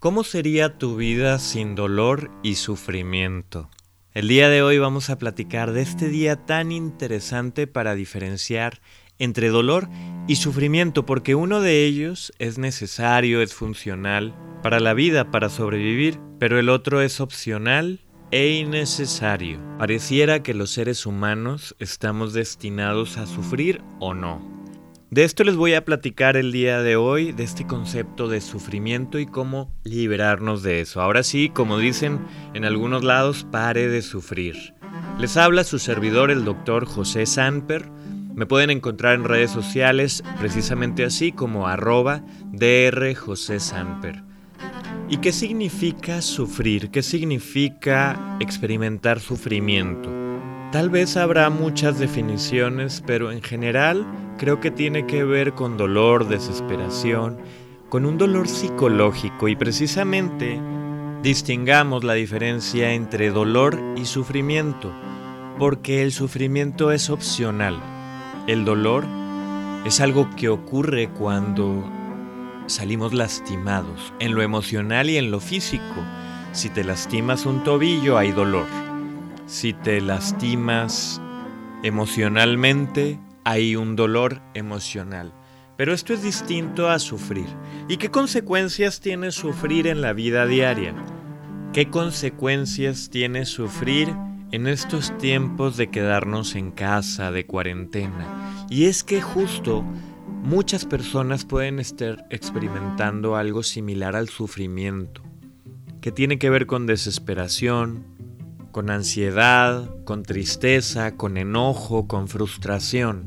¿Cómo sería tu vida sin dolor y sufrimiento? El día de hoy vamos a platicar de este día tan interesante para diferenciar entre dolor y sufrimiento, porque uno de ellos es necesario, es funcional para la vida, para sobrevivir, pero el otro es opcional e innecesario. Pareciera que los seres humanos estamos destinados a sufrir o no. De esto les voy a platicar el día de hoy, de este concepto de sufrimiento y cómo liberarnos de eso. Ahora sí, como dicen en algunos lados, pare de sufrir. Les habla su servidor, el doctor José Sanper. Me pueden encontrar en redes sociales precisamente así como arroba DR José. ¿Y qué significa sufrir? ¿Qué significa experimentar sufrimiento? Tal vez habrá muchas definiciones, pero en general creo que tiene que ver con dolor, desesperación, con un dolor psicológico y precisamente distingamos la diferencia entre dolor y sufrimiento, porque el sufrimiento es opcional. El dolor es algo que ocurre cuando salimos lastimados, en lo emocional y en lo físico. Si te lastimas un tobillo hay dolor si te lastimas emocionalmente, hay un dolor emocional. Pero esto es distinto a sufrir. ¿Y qué consecuencias tiene sufrir en la vida diaria? ¿Qué consecuencias tiene sufrir en estos tiempos de quedarnos en casa, de cuarentena? Y es que justo muchas personas pueden estar experimentando algo similar al sufrimiento, que tiene que ver con desesperación, con ansiedad, con tristeza, con enojo, con frustración.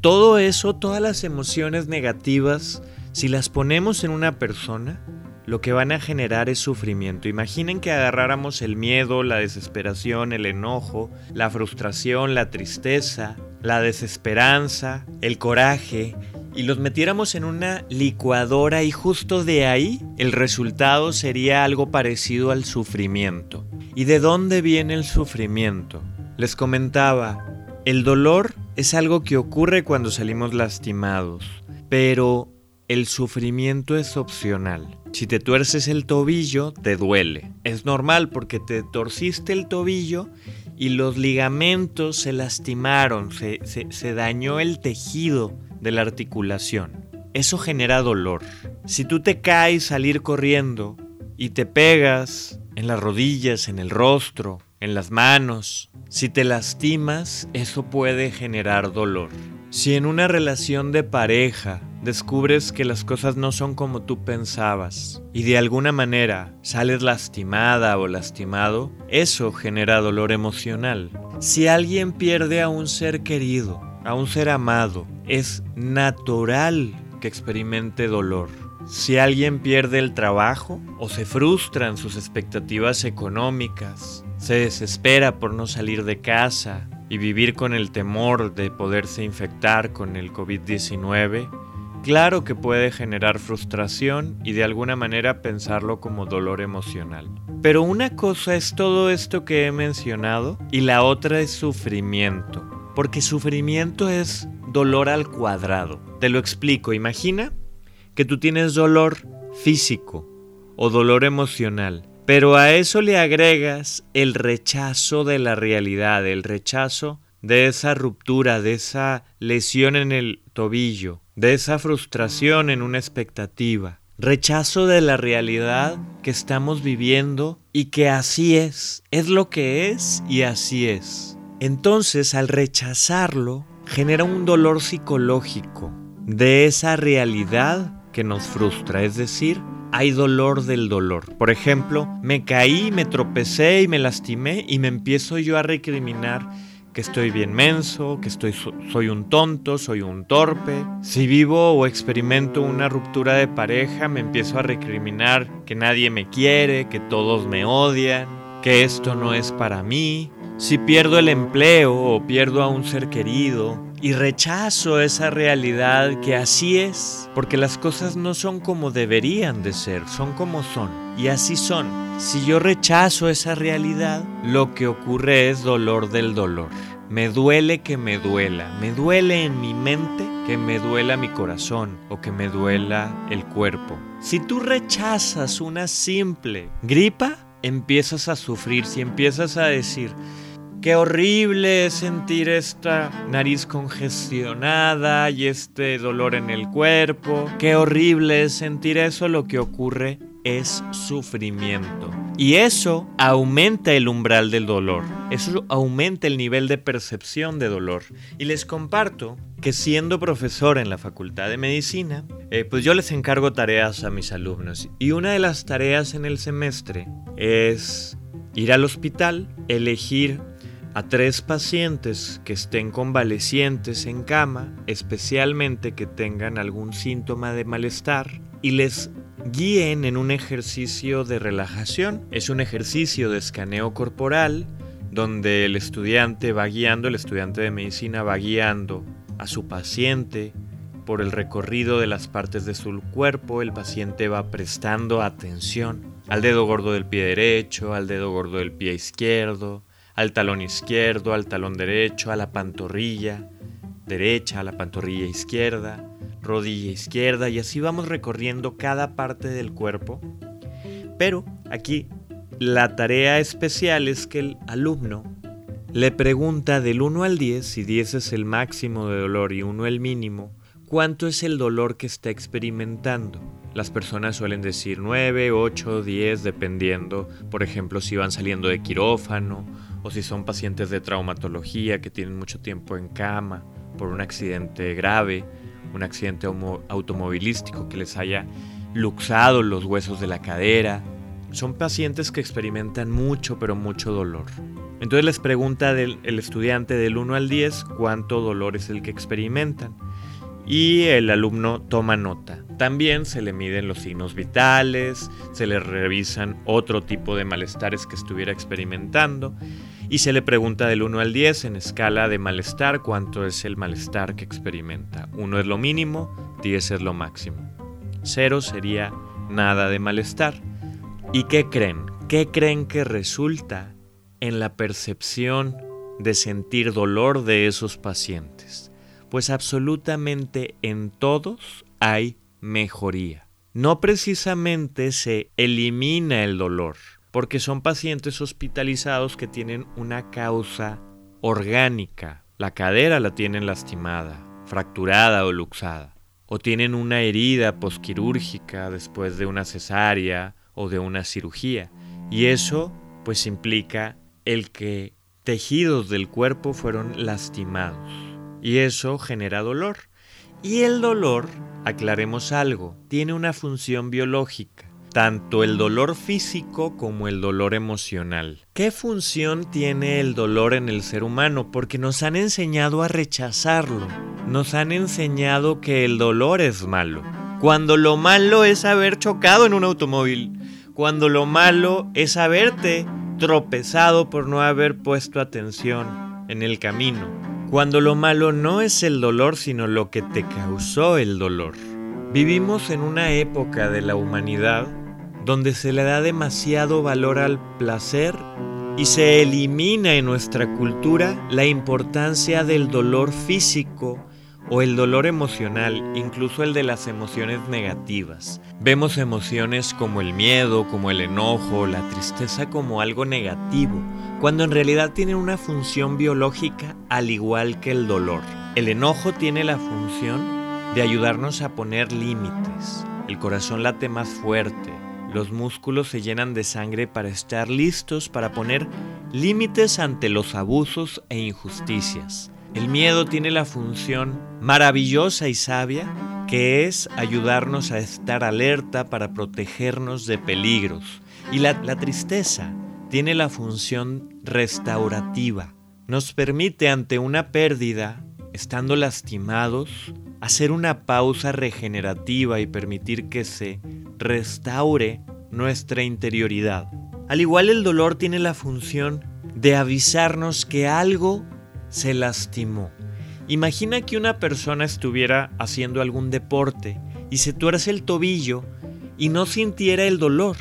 Todo eso, todas las emociones negativas, si las ponemos en una persona, lo que van a generar es sufrimiento. Imaginen que agarráramos el miedo, la desesperación, el enojo, la frustración, la tristeza, la desesperanza, el coraje, y los metiéramos en una licuadora y justo de ahí el resultado sería algo parecido al sufrimiento. ¿Y de dónde viene el sufrimiento? Les comentaba, el dolor es algo que ocurre cuando salimos lastimados, pero el sufrimiento es opcional. Si te tuerces el tobillo, te duele. Es normal porque te torciste el tobillo y los ligamentos se lastimaron, se, dañó el tejido de la articulación. Eso genera dolor. Si tú te caes salir corriendo y te pegas en las rodillas, en el rostro, en las manos. Si te lastimas, eso puede generar dolor. Si en una relación de pareja descubres que las cosas no son como tú pensabas y de alguna manera sales lastimada o lastimado, eso genera dolor emocional. Si alguien pierde a un ser querido, a un ser amado, es natural que experimente dolor. Si alguien pierde el trabajo o se frustran sus expectativas económicas, se desespera por no salir de casa y vivir con el temor de poderse infectar con el COVID-19, claro que puede generar frustración y de alguna manera pensarlo como dolor emocional. Pero una cosa es todo esto que he mencionado y la otra es sufrimiento, porque sufrimiento es dolor al cuadrado. Te lo explico, imagina que tú tienes dolor físico o dolor emocional, pero a eso le agregas el rechazo de la realidad, el rechazo de esa ruptura, de esa lesión en el tobillo, de esa frustración en una expectativa, rechazo de la realidad que estamos viviendo y que así es, es lo que es y así es. Entonces al rechazarlo genera un dolor psicológico de esa realidad que nos frustra, es decir, hay dolor del dolor. Por ejemplo, me caí, me tropecé y me lastimé y me empiezo yo a recriminar que estoy bien menso, que estoy soy un tonto, soy un torpe. Si vivo o experimento una ruptura de pareja, me empiezo a recriminar que nadie me quiere, que todos me odian, que esto no es para mí. Si pierdo el empleo o pierdo a un ser querido, y rechazo esa realidad que así es, porque las cosas no son como deberían de ser, son como son, y así son. Si yo rechazo esa realidad, lo que ocurre es dolor del dolor. Me duele que me duela. Me duele en mi mente que me duela mi corazón o que me duela el cuerpo. Si tú rechazas una simple gripa, empiezas a sufrir. Si empiezas a decir, Qué horrible es sentir esta nariz congestionada y este dolor en el cuerpo. Qué horrible es sentir eso. Lo que ocurre es sufrimiento. Y eso aumenta el umbral del dolor. Eso aumenta el nivel de percepción de dolor. Y les comparto que siendo profesor en la Facultad de Medicina, eh, pues yo les encargo tareas a mis alumnos. Y una de las tareas en el semestre es ir al hospital, elegir a tres pacientes que estén convalecientes en cama, especialmente que tengan algún síntoma de malestar, y les guíen en un ejercicio de relajación. Es un ejercicio de escaneo corporal donde el estudiante va guiando, el estudiante de medicina va guiando a su paciente por el recorrido de las partes de su cuerpo, el paciente va prestando atención al dedo gordo del pie derecho, al dedo gordo del pie izquierdo, al talón izquierdo, al talón derecho, a la pantorrilla derecha, a la pantorrilla izquierda, rodilla izquierda y así vamos recorriendo cada parte del cuerpo. Pero aquí la tarea especial es que el alumno le pregunta del 1 al 10, si 10 es el máximo de dolor y 1 el mínimo, cuánto es el dolor que está experimentando. Las personas suelen decir 9, 8, 10, dependiendo, por ejemplo, si van saliendo de quirófano o si son pacientes de traumatología que tienen mucho tiempo en cama por un accidente grave, un accidente automovilístico que les haya luxado los huesos de la cadera. Son pacientes que experimentan mucho, pero mucho dolor. Entonces les pregunta el estudiante del 1 al 10 cuánto dolor es el que experimentan. Y el alumno toma nota. También se le miden los signos vitales, se le revisan otro tipo de malestares que estuviera experimentando y se le pregunta del 1 al 10 en escala de malestar cuánto es el malestar que experimenta. 1 es lo mínimo, 10 es lo máximo. 0 sería nada de malestar. ¿Y qué creen? ¿Qué creen que resulta en la percepción de sentir dolor de esos pacientes? Pues absolutamente en todos hay mejoría. No precisamente se elimina el dolor, porque son pacientes hospitalizados que tienen una causa orgánica. La cadera la tienen lastimada, fracturada o luxada, o tienen una herida posquirúrgica después de una cesárea o de una cirugía. Y eso pues implica el que tejidos del cuerpo fueron lastimados. Y eso genera dolor. Y el dolor, aclaremos algo, tiene una función biológica tanto el dolor físico como el dolor emocional. ¿Qué función tiene el dolor en el ser humano? Porque nos han enseñado a rechazarlo. Nos han enseñado que el dolor es malo. Cuando lo malo es haber chocado en un automóvil. Cuando lo malo es haberte tropezado por no haber puesto atención en el camino. Cuando lo malo no es el dolor, sino lo que te causó el dolor. Vivimos en una época de la humanidad donde se le da demasiado valor al placer y se elimina en nuestra cultura la importancia del dolor físico o el dolor emocional, incluso el de las emociones negativas. Vemos emociones como el miedo, como el enojo, la tristeza como algo negativo, cuando en realidad tienen una función biológica al igual que el dolor. El enojo tiene la función de ayudarnos a poner límites. El corazón late más fuerte, los músculos se llenan de sangre para estar listos para poner límites ante los abusos e injusticias. El miedo tiene la función maravillosa y sabia que es ayudarnos a estar alerta para protegernos de peligros. Y la, la tristeza tiene la función restaurativa. Nos permite ante una pérdida, estando lastimados, hacer una pausa regenerativa y permitir que se restaure nuestra interioridad. Al igual el dolor tiene la función de avisarnos que algo se lastimó. Imagina que una persona estuviera haciendo algún deporte y se tuerce el tobillo y no sintiera el dolor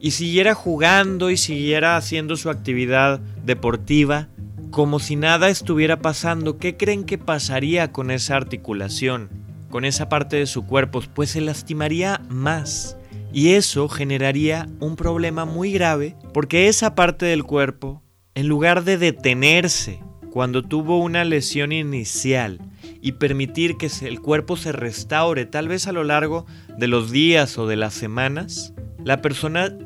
y siguiera jugando y siguiera haciendo su actividad deportiva como si nada estuviera pasando, ¿qué creen que pasaría con esa articulación, con esa parte de su cuerpo? Pues se lastimaría más. Y eso generaría un problema muy grave porque esa parte del cuerpo, en lugar de detenerse cuando tuvo una lesión inicial y permitir que el cuerpo se restaure tal vez a lo largo de los días o de las semanas, la persona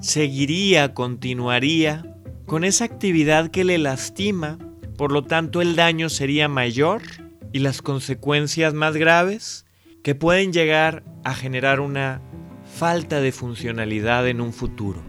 seguiría, continuaría con esa actividad que le lastima, por lo tanto el daño sería mayor y las consecuencias más graves que pueden llegar a generar una falta de funcionalidad en un futuro.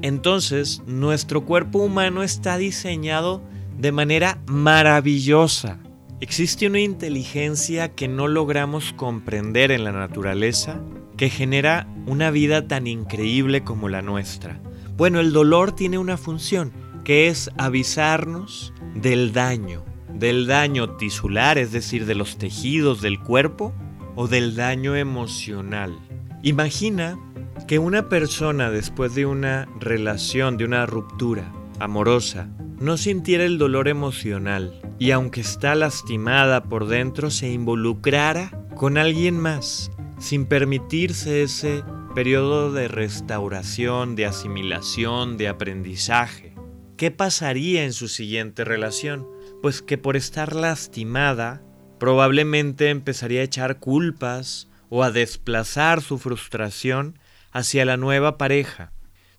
Entonces, nuestro cuerpo humano está diseñado de manera maravillosa. Existe una inteligencia que no logramos comprender en la naturaleza que genera una vida tan increíble como la nuestra. Bueno, el dolor tiene una función, que es avisarnos del daño, del daño tisular, es decir, de los tejidos del cuerpo, o del daño emocional. Imagina que una persona después de una relación, de una ruptura amorosa, no sintiera el dolor emocional y aunque está lastimada por dentro se involucrara con alguien más, sin permitirse ese periodo de restauración, de asimilación, de aprendizaje. ¿Qué pasaría en su siguiente relación? Pues que por estar lastimada, probablemente empezaría a echar culpas o a desplazar su frustración hacia la nueva pareja.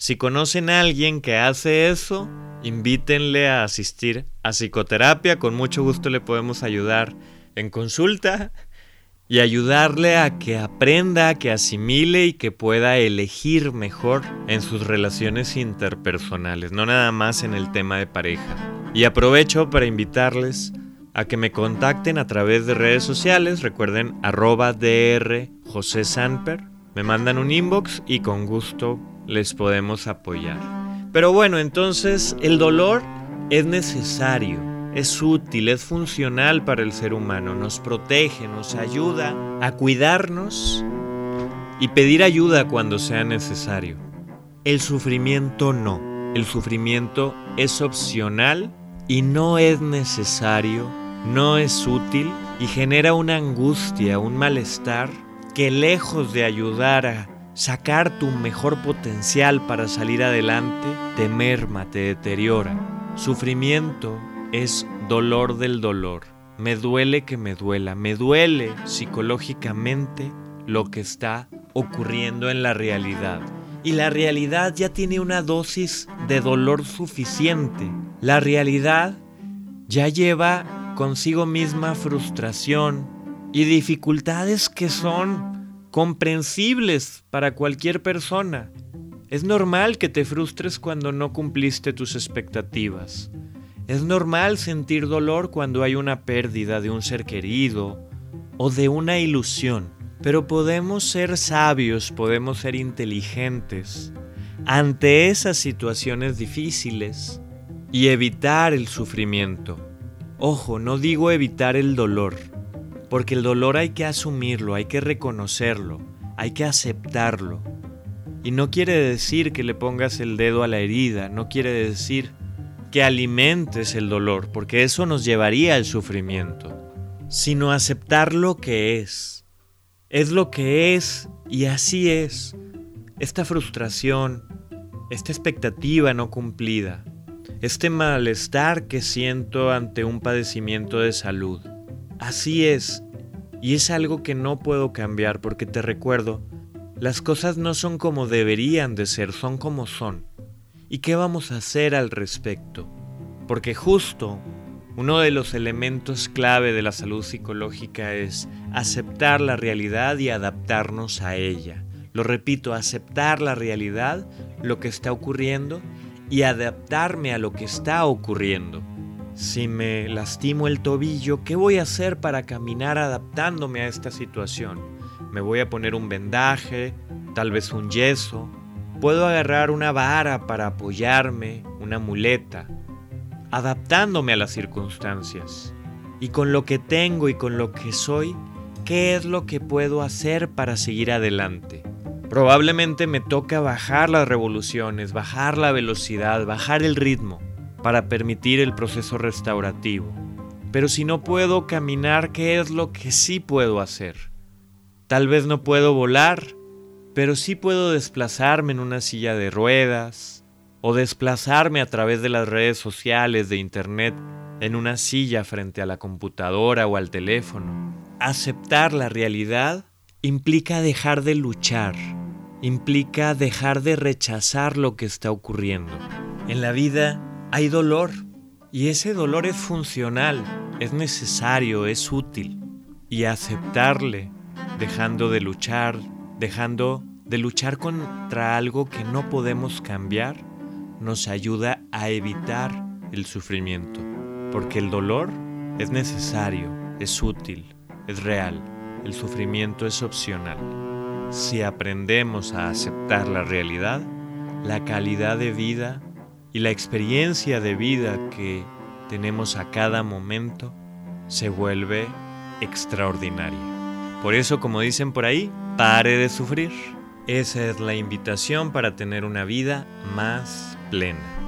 Si conocen a alguien que hace eso, invítenle a asistir a psicoterapia, con mucho gusto le podemos ayudar en consulta y ayudarle a que aprenda, que asimile y que pueda elegir mejor en sus relaciones interpersonales, no nada más en el tema de pareja. Y aprovecho para invitarles a que me contacten a través de redes sociales, recuerden arroba dr José Sanper, me mandan un inbox y con gusto les podemos apoyar. Pero bueno, entonces el dolor es necesario, es útil, es funcional para el ser humano, nos protege, nos ayuda a cuidarnos y pedir ayuda cuando sea necesario. El sufrimiento no, el sufrimiento es opcional y no es necesario, no es útil y genera una angustia, un malestar que lejos de ayudar a sacar tu mejor potencial para salir adelante, te merma, te deteriora. Sufrimiento es dolor del dolor. Me duele que me duela, me duele psicológicamente lo que está ocurriendo en la realidad. Y la realidad ya tiene una dosis de dolor suficiente. La realidad ya lleva consigo misma frustración y dificultades que son comprensibles para cualquier persona. Es normal que te frustres cuando no cumpliste tus expectativas. Es normal sentir dolor cuando hay una pérdida de un ser querido o de una ilusión. Pero podemos ser sabios, podemos ser inteligentes ante esas situaciones difíciles y evitar el sufrimiento. Ojo, no digo evitar el dolor, porque el dolor hay que asumirlo, hay que reconocerlo, hay que aceptarlo. Y no quiere decir que le pongas el dedo a la herida, no quiere decir que alimentes el dolor, porque eso nos llevaría al sufrimiento, sino aceptar lo que es. Es lo que es y así es. Esta frustración, esta expectativa no cumplida, este malestar que siento ante un padecimiento de salud Así es, y es algo que no puedo cambiar porque te recuerdo, las cosas no son como deberían de ser, son como son. ¿Y qué vamos a hacer al respecto? Porque justo uno de los elementos clave de la salud psicológica es aceptar la realidad y adaptarnos a ella. Lo repito, aceptar la realidad, lo que está ocurriendo y adaptarme a lo que está ocurriendo. Si me lastimo el tobillo, ¿qué voy a hacer para caminar adaptándome a esta situación? Me voy a poner un vendaje, tal vez un yeso. Puedo agarrar una vara para apoyarme, una muleta, adaptándome a las circunstancias. Y con lo que tengo y con lo que soy, ¿qué es lo que puedo hacer para seguir adelante? Probablemente me toca bajar las revoluciones, bajar la velocidad, bajar el ritmo para permitir el proceso restaurativo. Pero si no puedo caminar, ¿qué es lo que sí puedo hacer? Tal vez no puedo volar, pero sí puedo desplazarme en una silla de ruedas o desplazarme a través de las redes sociales, de internet, en una silla frente a la computadora o al teléfono. Aceptar la realidad implica dejar de luchar, implica dejar de rechazar lo que está ocurriendo. En la vida hay dolor y ese dolor es funcional, es necesario, es útil. Y aceptarle, dejando de luchar, dejando de luchar contra algo que no podemos cambiar, nos ayuda a evitar el sufrimiento. Porque el dolor es necesario, es útil, es real. El sufrimiento es opcional. Si aprendemos a aceptar la realidad, la calidad de vida y la experiencia de vida que tenemos a cada momento se vuelve extraordinaria. Por eso, como dicen por ahí, pare de sufrir. Esa es la invitación para tener una vida más plena.